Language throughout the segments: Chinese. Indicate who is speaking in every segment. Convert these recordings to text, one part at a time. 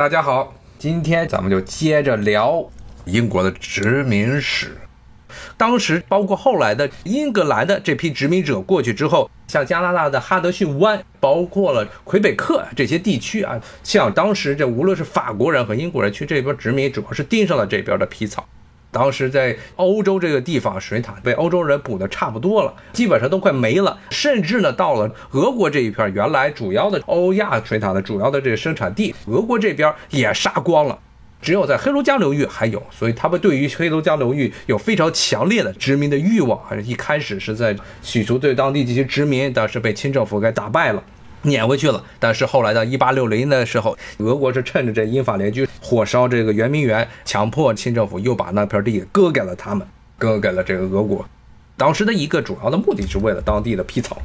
Speaker 1: 大家好，今天咱们就接着聊英国的殖民史。当时包括后来的英格兰的这批殖民者过去之后，像加拿大的哈德逊湾，包括了魁北克这些地区啊，像当时这无论是法国人和英国人去这边殖民，主要是盯上了这边的皮草。当时在欧洲这个地方，水獭被欧洲人捕的差不多了，基本上都快没了。甚至呢，到了俄国这一片，原来主要的欧亚水獭的主要的这个生产地，俄国这边也杀光了。只有在黑龙江流域还有，所以他们对于黑龙江流域有非常强烈的殖民的欲望。一开始是在企图对当地进行殖民，但是被清政府给打败了。撵回去了，但是后来到一八六零的时候，俄国是趁着这英法联军火烧这个圆明园，强迫清政府又把那片地割给了他们，割给了这个俄国。当时的一个主要的目的是为了当地的皮草。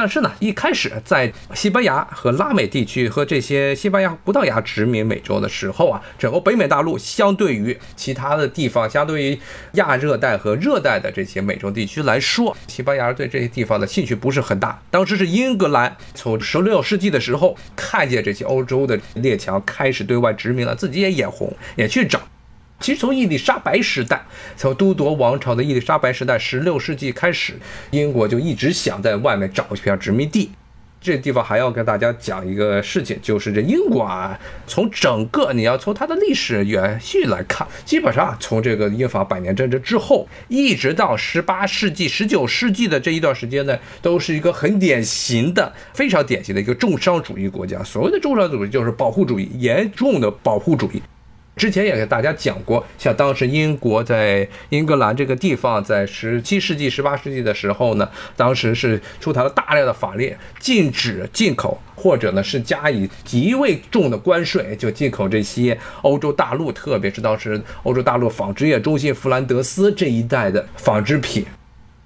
Speaker 1: 但是呢，一开始在西班牙和拉美地区和这些西班牙、葡萄牙殖民美洲的时候啊，整个北美大陆相对于其他的地方，相对于亚热带和热带的这些美洲地区来说，西班牙对这些地方的兴趣不是很大。当时是英格兰从十六世纪的时候看见这些欧洲的列强开始对外殖民了，自己也眼红，也去找。其实从伊丽莎白时代，从都铎王朝的伊丽莎白时代，十六世纪开始，英国就一直想在外面找一片殖民地。这地方还要跟大家讲一个事情，就是这英国啊，从整个你要从它的历史延续来看，基本上从这个英法百年战争之后，一直到十八世纪、十九世纪的这一段时间呢，都是一个很典型的、非常典型的一个重商主义国家。所谓的重商主义，就是保护主义，严重的保护主义。之前也给大家讲过，像当时英国在英格兰这个地方，在十七世纪、十八世纪的时候呢，当时是出台了大量的法令，禁止进口，或者呢是加以极为重的关税，就进口这些欧洲大陆，特别是当时欧洲大陆纺织业中心弗兰德斯这一带的纺织品。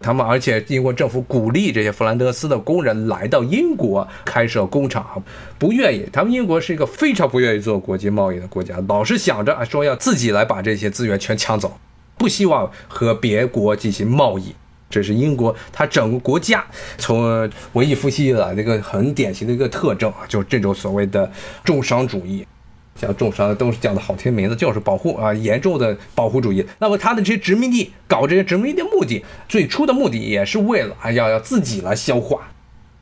Speaker 1: 他们而且英国政府鼓励这些弗兰德斯的工人来到英国开设工厂，不愿意。他们英国是一个非常不愿意做国际贸易的国家，老是想着啊说要自己来把这些资源全抢走，不希望和别国进行贸易。这是英国它整个国家从文艺复兴以来的一个很典型的一个特征啊，就是这种所谓的重商主义。像重商都是叫的好听名字，就是保护啊，严重的保护主义。那么他的这些殖民地搞这些殖民地目的，最初的目的也是为了啊要要自己来消化。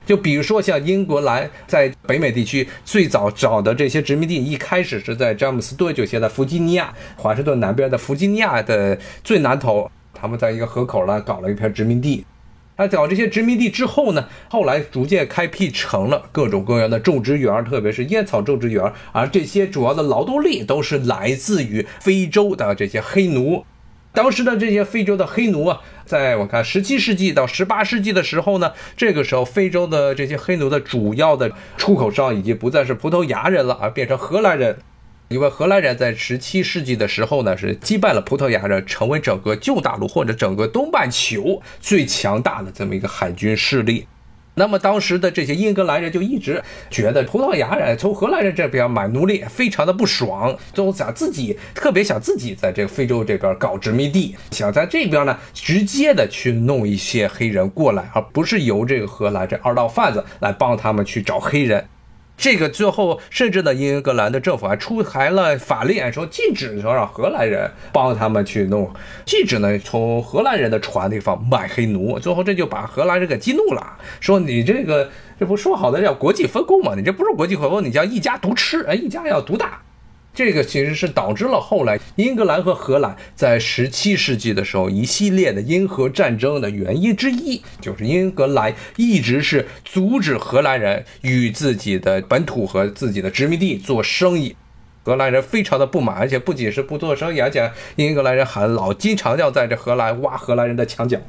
Speaker 1: 就比如说像英格兰在北美地区最早找的这些殖民地，一开始是在詹姆斯顿，就写在弗吉尼亚华盛顿南边的弗吉尼亚的最南头，他们在一个河口呢搞了一片殖民地。他搞这些殖民地之后呢，后来逐渐开辟成了各种各样的种植园，特别是烟草种植园。而这些主要的劳动力都是来自于非洲的这些黑奴。当时的这些非洲的黑奴啊，在我看十七世纪到十八世纪的时候呢，这个时候非洲的这些黑奴的主要的出口商已经不再是葡萄牙人了，而变成荷兰人。因为荷兰人在十七世纪的时候呢，是击败了葡萄牙人，成为整个旧大陆或者整个东半球最强大的这么一个海军势力。那么当时的这些英格兰人就一直觉得葡萄牙人从荷兰人这边买奴隶非常的不爽，就想自己特别想自己在这个非洲这边搞殖民地，想在这边呢直接的去弄一些黑人过来，而不是由这个荷兰这二道贩子来帮他们去找黑人。这个最后，甚至呢，英格兰的政府还出台了法令，说禁止说让荷兰人帮他们去弄，禁止呢从荷兰人的船那方买黑奴。最后这就把荷兰人给激怒了，说你这个这不说好的叫国际分工吗？你这不是国际分工，你叫一家独吃，哎，一家要独大。这个其实是导致了后来英格兰和荷兰在十七世纪的时候一系列的英荷战争的原因之一，就是英格兰一直是阻止荷兰人与自己的本土和自己的殖民地做生意，荷兰人非常的不满，而且不仅是不做生意，而且英格兰人还老经常要在这荷兰挖荷兰人的墙角。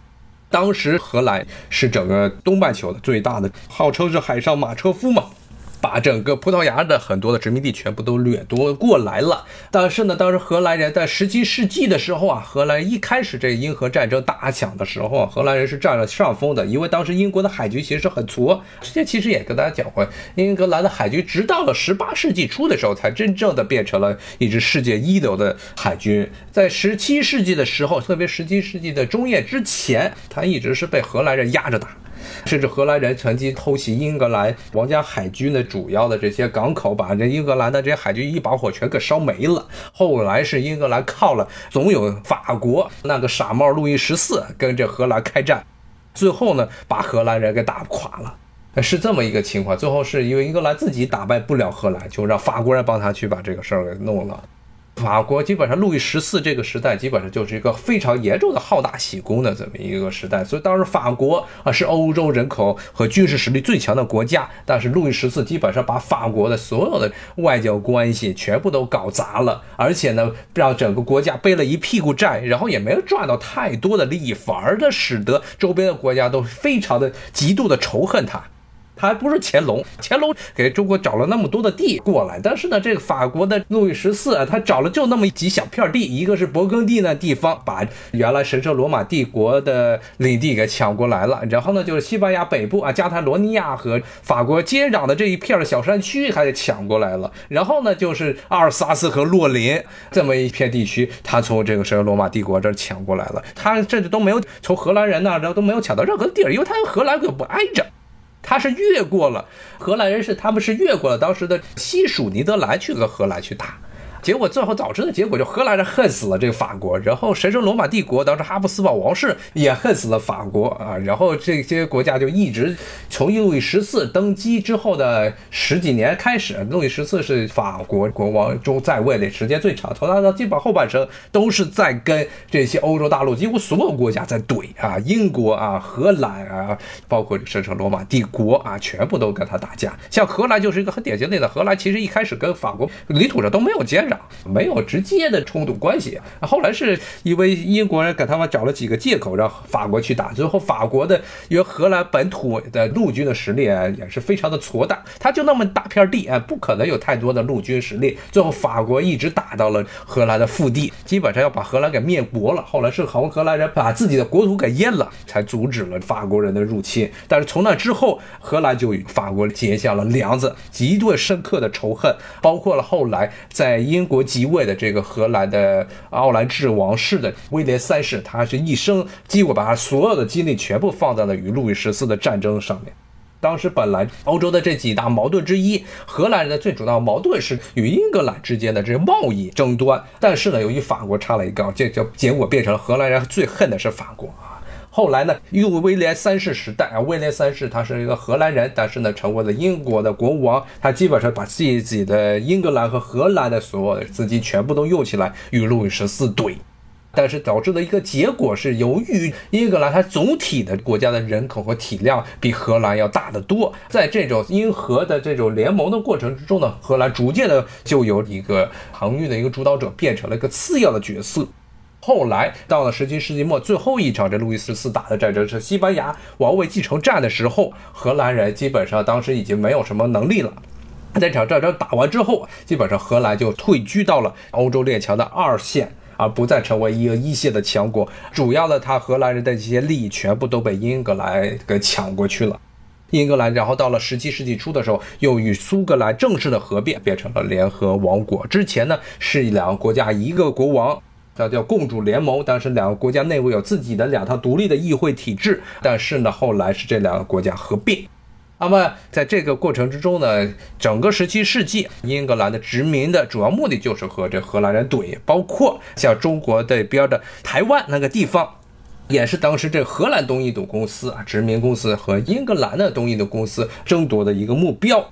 Speaker 1: 当时荷兰是整个东半球的最大的，号称是海上马车夫嘛。把整个葡萄牙的很多的殖民地全部都掠夺过来了。但是呢，当时荷兰人在十七世纪的时候啊，荷兰一开始这英荷战争打响的时候啊，荷兰人是占了上风的，因为当时英国的海军其实很矬。之前其实也跟大家讲过，英格兰的海军直到了十八世纪初的时候，才真正的变成了一支世界一流的海军。在十七世纪的时候，特别十七世纪的中叶之前，他一直是被荷兰人压着打。甚至荷兰人曾经偷袭英格兰皇家海军的主要的这些港口，把这英格兰的这些海军一把火全给烧没了。后来是英格兰靠了总有法国那个傻帽路易十四跟这荷兰开战，最后呢把荷兰人给打垮了。是这么一个情况，最后是因为英格兰自己打败不了荷兰，就让法国人帮他去把这个事儿给弄了。法国基本上路易十四这个时代基本上就是一个非常严重的好大喜功的这么一个时代，所以当时法国啊是欧洲人口和军事实力最强的国家，但是路易十四基本上把法国的所有的外交关系全部都搞砸了，而且呢让整个国家背了一屁股债，然后也没有赚到太多的利益，反而的使得周边的国家都非常的极度的仇恨他。还不是乾隆，乾隆给中国找了那么多的地过来，但是呢，这个法国的路易十四啊，他找了就那么几小片地，一个是勃艮第那地方，把原来神圣罗马帝国的领地给抢过来了，然后呢，就是西班牙北部啊，加泰罗尼亚和法国接壤的这一片小山区还抢过来了，然后呢，就是阿尔萨斯和洛林这么一片地区，他从这个神圣罗马帝国这抢过来了，他甚至都没有从荷兰人那儿都没有抢到任何地儿，因为他和荷兰可不挨着。他是越过了荷兰人，是他们是越过了当时的西属尼德兰去和荷兰去打。结果最后导致的结果就荷兰人恨死了这个法国，然后神圣罗马帝国当时哈布斯堡王室也恨死了法国啊，然后这些国家就一直从路易十四登基之后的十几年开始，路易十四是法国国王中在位的时间最长，从他到基本后半生都是在跟这些欧洲大陆几乎所有国家在怼啊，英国啊、荷兰啊，包括神圣罗马帝国啊，全部都跟他打架。像荷兰就是一个很典型的例子，荷兰其实一开始跟法国领土上都没有接。没有直接的冲突关系，后来是因为英国人给他们找了几个借口，让法国去打。最后法国的因为荷兰本土的陆军的实力啊也是非常的矬大，他就那么大片地啊，不可能有太多的陆军实力。最后法国一直打到了荷兰的腹地，基本上要把荷兰给灭国了。后来是好荷兰人把自己的国土给淹了，才阻止了法国人的入侵。但是从那之后，荷兰就与法国结下了梁子，极度深刻的仇恨，包括了后来在英。英国即位的这个荷兰的奥兰治王室的威廉三世，他是一生几乎把他所有的精力全部放在了与路易十四的战争上面。当时本来欧洲的这几大矛盾之一，荷兰人的最主要矛盾是与英格兰之间的这个贸易争端，但是呢，由于法国插了一杠，这就结果变成了荷兰人最恨的是法国啊。后来呢，又威廉三世时代啊，威廉三世他是一个荷兰人，但是呢，成为了英国的国王。他基本上把自己的英格兰和荷兰的所有的资金全部都用起来与路易十四怼，但是导致的一个结果是，由于英格兰它总体的国家的人口和体量比荷兰要大得多，在这种英荷的这种联盟的过程之中呢，荷兰逐渐的就由一个航运的一个主导者变成了一个次要的角色。后来到了十七世纪末，最后一场这路易十四打的战争是西班牙王位继承战的时候，荷兰人基本上当时已经没有什么能力了。那场战争打完之后，基本上荷兰就退居到了欧洲列强的二线，而不再成为一个一线的强国。主要的，他荷兰人的这些利益全部都被英格兰给抢过去了。英格兰，然后到了十七世纪初的时候，又与苏格兰正式的合并，变成了联合王国。之前呢，是两个国家一个国王。叫叫共主联盟，当时两个国家内部有自己的两套独立的议会体制，但是呢，后来是这两个国家合并。那么在这个过程之中呢，整个十七世纪，英格兰的殖民的主要目的就是和这荷兰人怼，包括像中国这边的台湾那个地方，也是当时这荷兰东印度公司啊殖民公司和英格兰的东印度公司争夺的一个目标。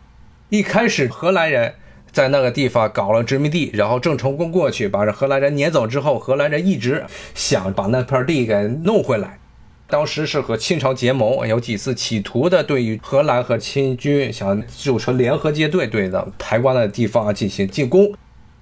Speaker 1: 一开始荷兰人。在那个地方搞了殖民地，然后郑成功过去把这荷兰人撵走之后，荷兰人一直想把那片地给弄回来。当时是和清朝结盟，有几次企图的对于荷兰和清军想组成联合舰队，对的台湾的地方进行进攻。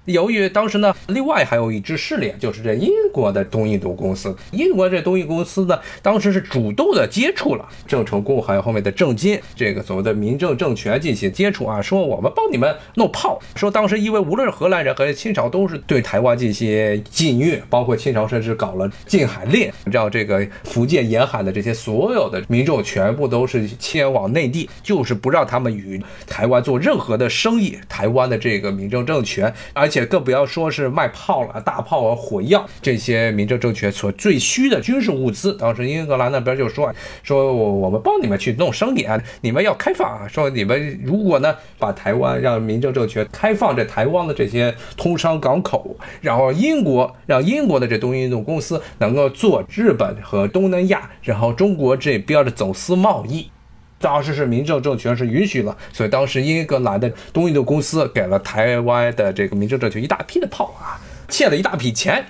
Speaker 1: 由于当时呢，另外还有一支势力，就是这英国的东印度公司。英国这东印度公司呢，当时是主动的接触了郑成功，还有后面的郑经这个所谓的民政政权进行接触啊，说我们帮你们弄炮。说当时因为无论是荷兰人和清朝都是对台湾进行禁运，包括清朝甚至搞了禁海令，让这个福建沿海的这些所有的民众全部都是迁往内地，就是不让他们与台湾做任何的生意。台湾的这个民政政权，而且。更不要说是卖炮了，大炮啊、火药这些。些民政政权所最需的军事物资。当时英格兰那边就说说我我们帮你们去弄生意啊，你们要开放啊，说你们如果呢把台湾让民政政权开放这台湾的这些通商港口，然后英国让英国的这东印度公司能够做日本和东南亚，然后中国这边的走私贸易。当时是民政政权是允许了，所以当时英格兰的东印度公司给了台湾的这个民政政权一大批的炮啊，欠了一大笔钱，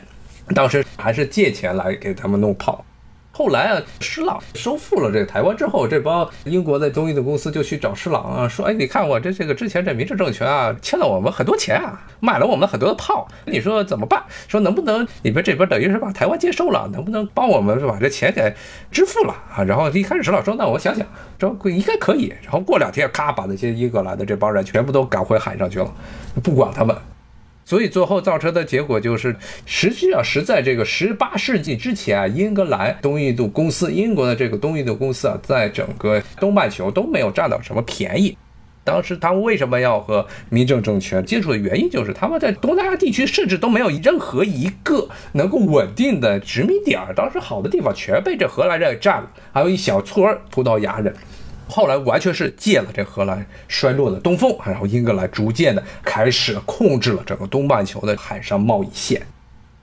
Speaker 1: 当时还是借钱来给他们弄炮。后来啊，施琅收复了这个台湾之后，这帮英国的东印度公司就去找施琅啊，说：“哎，你看我这这个之前这民主政权啊，欠了我们很多钱啊，买了我们很多的炮，你说怎么办？说能不能你们这边等于是把台湾接收了，能不能帮我们把这钱给支付了啊？”然后一开始施琅说：“那我想想，说应该可以。”然后过两天，咔，把那些英格兰的这帮人全部都赶回海上去了，不管他们。所以最后造成的结果就是，实际上是在这个十八世纪之前啊，英格兰东印度公司，英国的这个东印度公司啊，在整个东半球都没有占到什么便宜。当时他们为什么要和民政政权接触的原因，就是他们在东南亚地区甚至都没有任何一个能够稳定的殖民点。当时好的地方全被这荷兰人占了，还有一小撮葡萄牙人。后来完全是借了这荷兰衰落的东风，然后英格兰逐渐的开始控制了整个东半球的海上贸易线。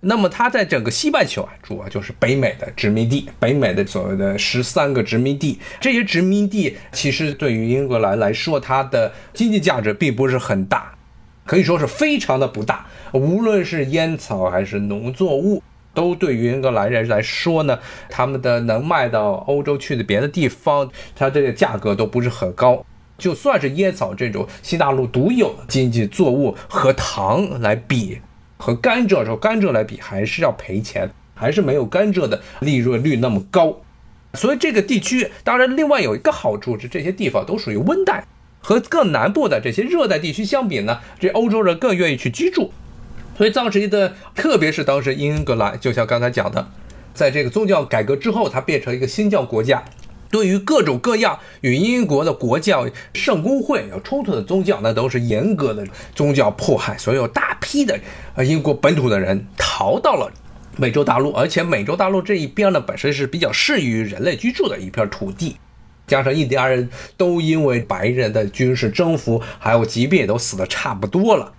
Speaker 1: 那么它在整个西半球啊，主要就是北美的殖民地，北美的所谓的十三个殖民地。这些殖民地其实对于英格兰来说，它的经济价值并不是很大，可以说是非常的不大。无论是烟草还是农作物。都对于英格兰人来说呢，他们的能卖到欧洲去的别的地方，它这个价格都不是很高。就算是椰草这种新大陆独有经济作物和糖来比，和甘蔗说甘蔗来比，还是要赔钱，还是没有甘蔗的利润率那么高。所以这个地区，当然另外有一个好处是，这些地方都属于温带，和更南部的这些热带地区相比呢，这欧洲人更愿意去居住。所以当时的，特别是当时英格兰，就像刚才讲的，在这个宗教改革之后，它变成一个新教国家，对于各种各样与英国的国教圣公会有冲突的宗教，那都是严格的宗教迫害。所以有大批的呃英国本土的人逃到了美洲大陆，而且美洲大陆这一边呢，本身是比较适于人类居住的一片土地，加上印第安人都因为白人的军事征服还有疾病都死的差不多了。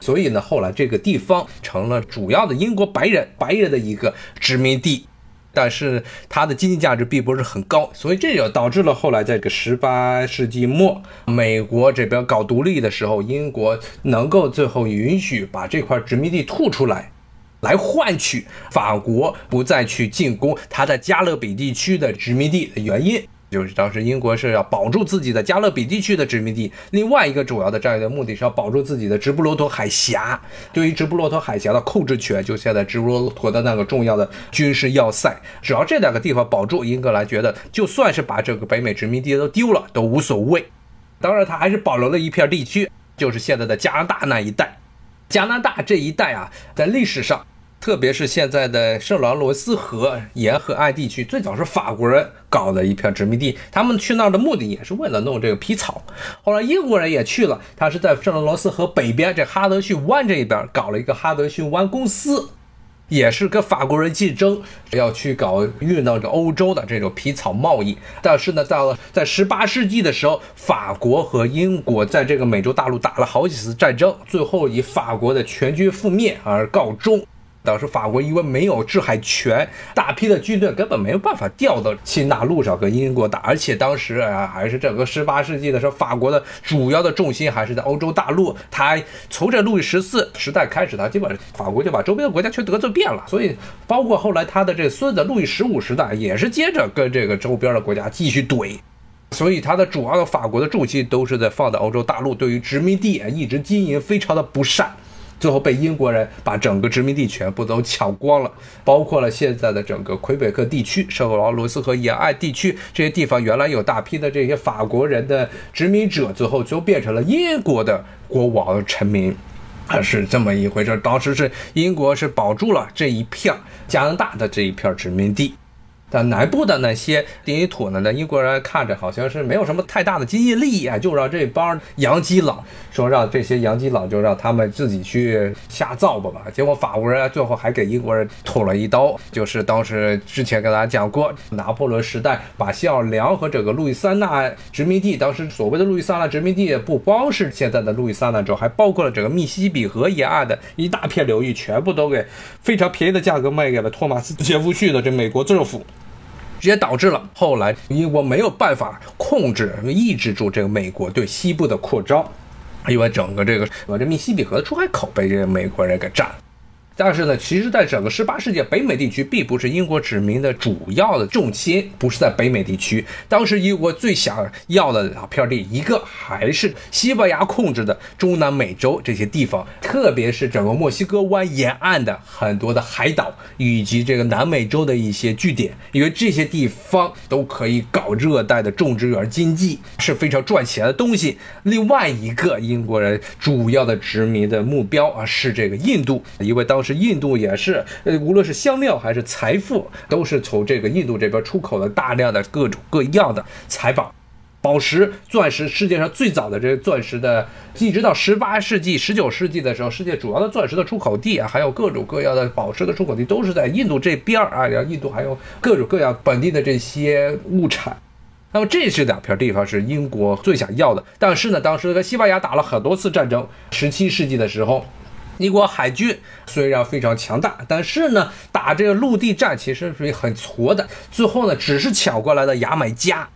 Speaker 1: 所以呢，后来这个地方成了主要的英国白人白人的一个殖民地，但是它的经济价值并不是很高，所以这就导致了后来这个十八世纪末，美国这边搞独立的时候，英国能够最后允许把这块殖民地吐出来，来换取法国不再去进攻它在加勒比地区的殖民地的原因。就是当时英国是要保住自己的加勒比地区的殖民地，另外一个主要的战略目的是要保住自己的直布罗陀海峡。对于直布罗陀海峡的控制权，就现在直布罗陀的那个重要的军事要塞，只要这两个地方保住，英格兰觉得就算是把这个北美殖民地都丢了都无所谓。当然，他还是保留了一片地区，就是现在的加拿大那一带。加拿大这一带啊，在历史上。特别是现在的圣劳罗斯河沿河岸地区，最早是法国人搞的一片殖民地。他们去那儿的目的也是为了弄这个皮草。后来英国人也去了，他是在圣劳罗斯河北边这哈德逊湾这一边搞了一个哈德逊湾公司，也是跟法国人竞争，要去搞运到这欧洲的这种皮草贸易。但是呢，到了在十八世纪的时候，法国和英国在这个美洲大陆打了好几次战争，最后以法国的全军覆灭而告终。当时法国因为没有制海权，大批的军队根本没有办法调到新大陆上跟英国打，而且当时啊还是整个十八世纪的时候，法国的主要的重心还是在欧洲大陆。他从这路易十四时代开始，他基本上法国就把周边的国家全得罪遍了，所以包括后来他的这孙子路易十五时代也是接着跟这个周边的国家继续怼，所以他的主要的法国的重心都是在放在欧洲大陆，对于殖民地啊一直经营非常的不善。最后被英国人把整个殖民地全部都抢光了，包括了现在的整个魁北克地区、圣劳罗斯河沿岸地区这些地方，原来有大批的这些法国人的殖民者，最后就变成了英国的国王臣民，啊，是这么一回事。当时是英国是保住了这一片加拿大的这一片殖民地。但南部的那些领土呢，那英国人看着好像是没有什么太大的经济利益啊，就让这帮洋基佬说让这些洋基佬就让他们自己去瞎造吧吧。结果法国人最后还给英国人捅了一刀，就是当时之前跟大家讲过，拿破仑时代把西奥良和整个路易斯安那殖民地，当时所谓的路易斯安那殖民地不光是现在的路易斯安那州，还包括了整个密西西比河沿岸的一大片流域，全部都给非常便宜的价格卖给了托马斯杰夫逊的这美国政府。直接导致了后来英国没有办法控制、抑制住这个美国对西部的扩张，因为整个这个把这密西比河的出海口被这个美国人给占了。但是呢，其实，在整个十八世纪，北美地区并不是英国殖民的主要的重心，不是在北美地区。当时英国最想要的两片地，一个还是西班牙控制的中南美洲这些地方，特别是整个墨西哥湾沿岸的很多的海岛，以及这个南美洲的一些据点，因为这些地方都可以搞热带的种植园经济，是非常赚钱的东西。另外一个英国人主要的殖民的目标啊，是这个印度，因为当是。印度也是，呃，无论是香料还是财富，都是从这个印度这边出口了大量的各种各样的财宝、宝石、钻石。世界上最早的这个钻石的，一直到十八世纪、十九世纪的时候，世界主要的钻石的出口地啊，还有各种各样的宝石的出口地，都是在印度这边儿啊。然后印度还有各种各样本地的这些物产。那么这是两片地方是英国最想要的。但是呢，当时跟西班牙打了很多次战争，十七世纪的时候。英国海军虽然非常强大，但是呢，打这个陆地战其实是很挫的。最后呢，只是抢过来的牙买加，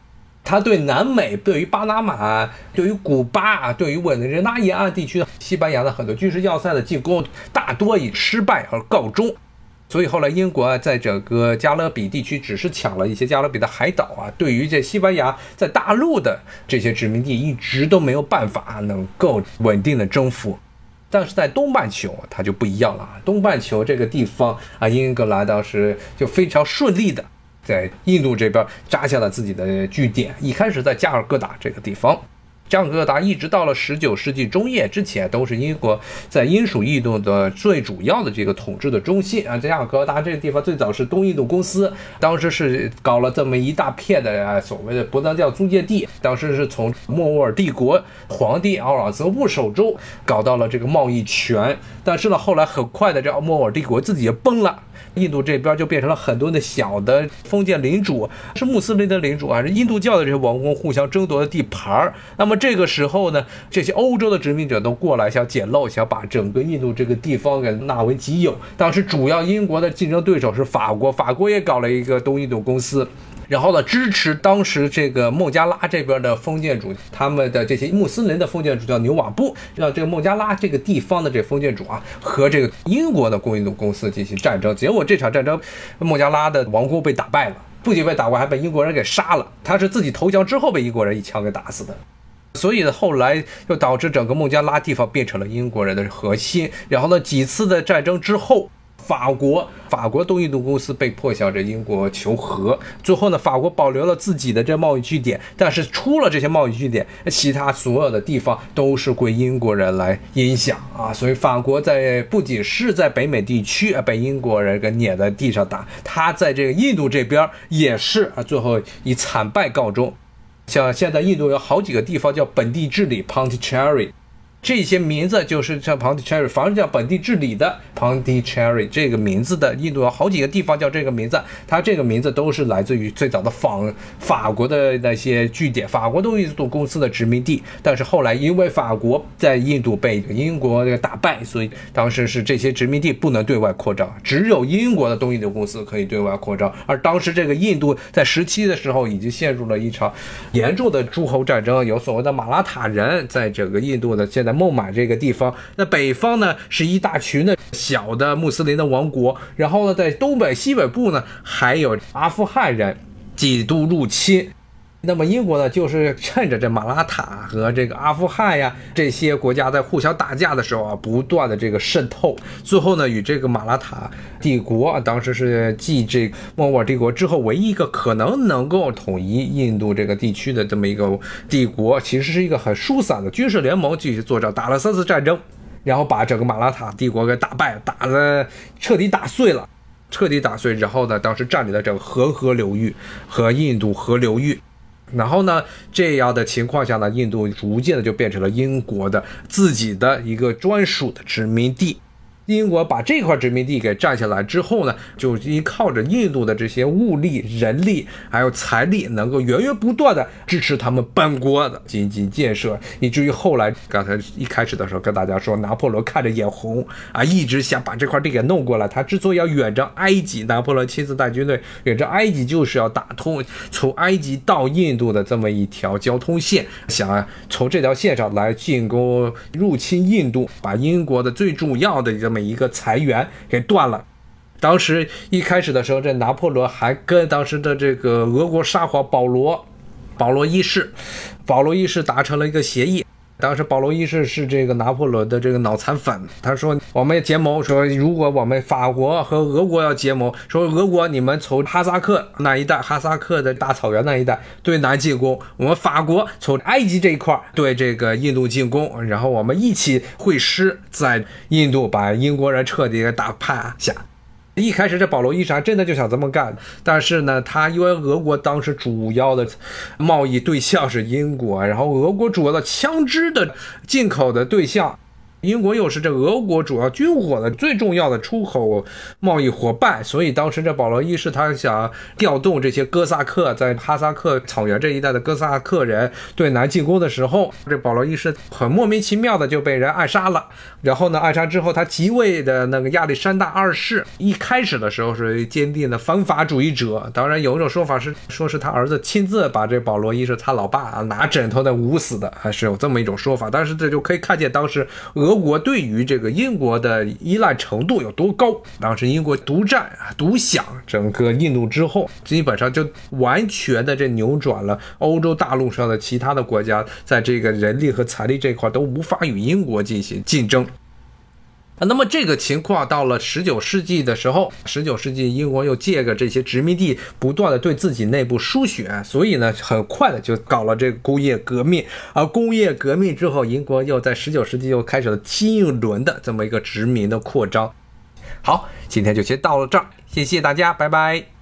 Speaker 1: 他对南美、对于巴拿马、对于古巴、对于委内瑞拉沿岸地区的西班牙的很多军事要塞的进攻，大多以失败而告终。所以后来英国在整个加勒比地区只是抢了一些加勒比的海岛啊，对于这西班牙在大陆的这些殖民地，一直都没有办法能够稳定的征服。但是在东半球，它就不一样了！东半球这个地方啊，英格兰当时就非常顺利的在印度这边扎下了自己的据点，一开始在加尔各答这个地方。加尔各答一直到了十九世纪中叶之前，都是英国在英属印度的最主要的这个统治的中心啊。加尔各答这个地方最早是东印度公司，当时是搞了这么一大片的所谓的不能叫租界地，当时是从莫卧儿帝国皇帝奥尔泽布手中搞到了这个贸易权，但是呢，后来很快的这莫卧儿帝国自己也崩了。印度这边就变成了很多的小的封建领主，是穆斯林的领主啊是印度教的这些王公互相争夺的地盘儿。那么这个时候呢，这些欧洲的殖民者都过来想捡漏，想把整个印度这个地方给纳为己有。当时主要英国的竞争对手是法国，法国也搞了一个东印度公司。然后呢，支持当时这个孟加拉这边的封建主，他们的这些穆斯林的封建主叫牛瓦布，让这个孟加拉这个地方的这封建主啊，和这个英国的工印度公司进行战争。结果这场战争，孟加拉的王公被打败了，不仅被打败，还被英国人给杀了。他是自己投降之后被英国人一枪给打死的。所以呢，后来又导致整个孟加拉地方变成了英国人的核心。然后呢，几次的战争之后。法国，法国东印度公司被迫向着英国求和，最后呢，法国保留了自己的这贸易据点，但是出了这些贸易据点，其他所有的地方都是归英国人来影响啊，所以法国在不仅是在北美地区啊被英国人给碾在地上打，他在这个印度这边也是啊，最后以惨败告终。像现在印度有好几个地方叫本地治理 （Pondicherry）。这些名字就是像 Pondicherry，反正叫本地治理的 Pondicherry 这个名字的印度有好几个地方叫这个名字，它这个名字都是来自于最早的仿法国的那些据点，法国东印度公司的殖民地。但是后来因为法国在印度被英国这个打败，所以当时是这些殖民地不能对外扩张，只有英国的东印度公司可以对外扩张。而当时这个印度在十七的时候已经陷入了一场严重的诸侯战争，有所谓的马拉塔人在整个印度的现在。孟买这个地方，那北方呢是一大群的小的穆斯林的王国，然后呢，在东北西北部呢还有阿富汗人几度入侵。那么英国呢，就是趁着这马拉塔和这个阿富汗呀这些国家在互相打架的时候啊，不断的这个渗透，最后呢，与这个马拉塔帝国，当时是继这莫卧儿帝国之后唯一一个可能能够统一印度这个地区的这么一个帝国，其实是一个很疏散的军事联盟继续作战，打了三次战争，然后把整个马拉塔帝国给打败，打的彻底打碎了。彻底打碎，然后呢，当时占领了整个恒河流域和印度河流域。然后呢，这样的情况下呢，印度逐渐的就变成了英国的自己的一个专属的殖民地。英国把这块殖民地给占下来之后呢，就依靠着印度的这些物力、人力还有财力，能够源源不断的支持他们本国的经济建设，以至于后来刚才一开始的时候跟大家说，拿破仑看着眼红啊，一直想把这块地给弄过来。他之所以要远征埃及，拿破仑亲自带军队远征埃及，就是要打通从埃及到印度的这么一条交通线，想从这条线上来进攻入侵印度，把英国的最重要的一个。每一个财源给断了。当时一开始的时候，这拿破仑还跟当时的这个俄国沙皇保罗，保罗一世，保罗一世达成了一个协议。当时保罗一世是这个拿破仑的这个脑残粉，他说我们结盟，说如果我们法国和俄国要结盟，说俄国你们从哈萨克那一带，哈萨克的大草原那一带对南进攻，我们法国从埃及这一块对这个印度进攻，然后我们一起会师在印度把英国人彻底给打趴下。一开始这保罗一世真的就想这么干，但是呢，他因为俄国当时主要的贸易对象是英国，然后俄国主要的枪支的进口的对象。英国又是这俄国主要军火的最重要的出口贸易伙伴，所以当时这保罗一世他想调动这些哥萨克在哈萨克草原这一带的哥萨克人对南进攻的时候，这保罗一世很莫名其妙的就被人暗杀了。然后呢，暗杀之后，他即位的那个亚历山大二世一开始的时候是坚定的反法主义者，当然有一种说法是说是他儿子亲自把这保罗一世他老爸拿枕头的捂死的，还是有这么一种说法。但是这就可以看见当时俄。中国对于这个英国的依赖程度有多高？当时英国独占啊、独享整个印度之后，基本上就完全的这扭转了欧洲大陆上的其他的国家在这个人力和财力这块都无法与英国进行竞争。啊，那么这个情况到了十九世纪的时候，十九世纪英国又借着这些殖民地，不断的对自己内部输血，所以呢，很快的就搞了这个工业革命。而工业革命之后，英国又在十九世纪又开始了新一轮的这么一个殖民的扩张。好，今天就先到了这儿，谢谢大家，拜拜。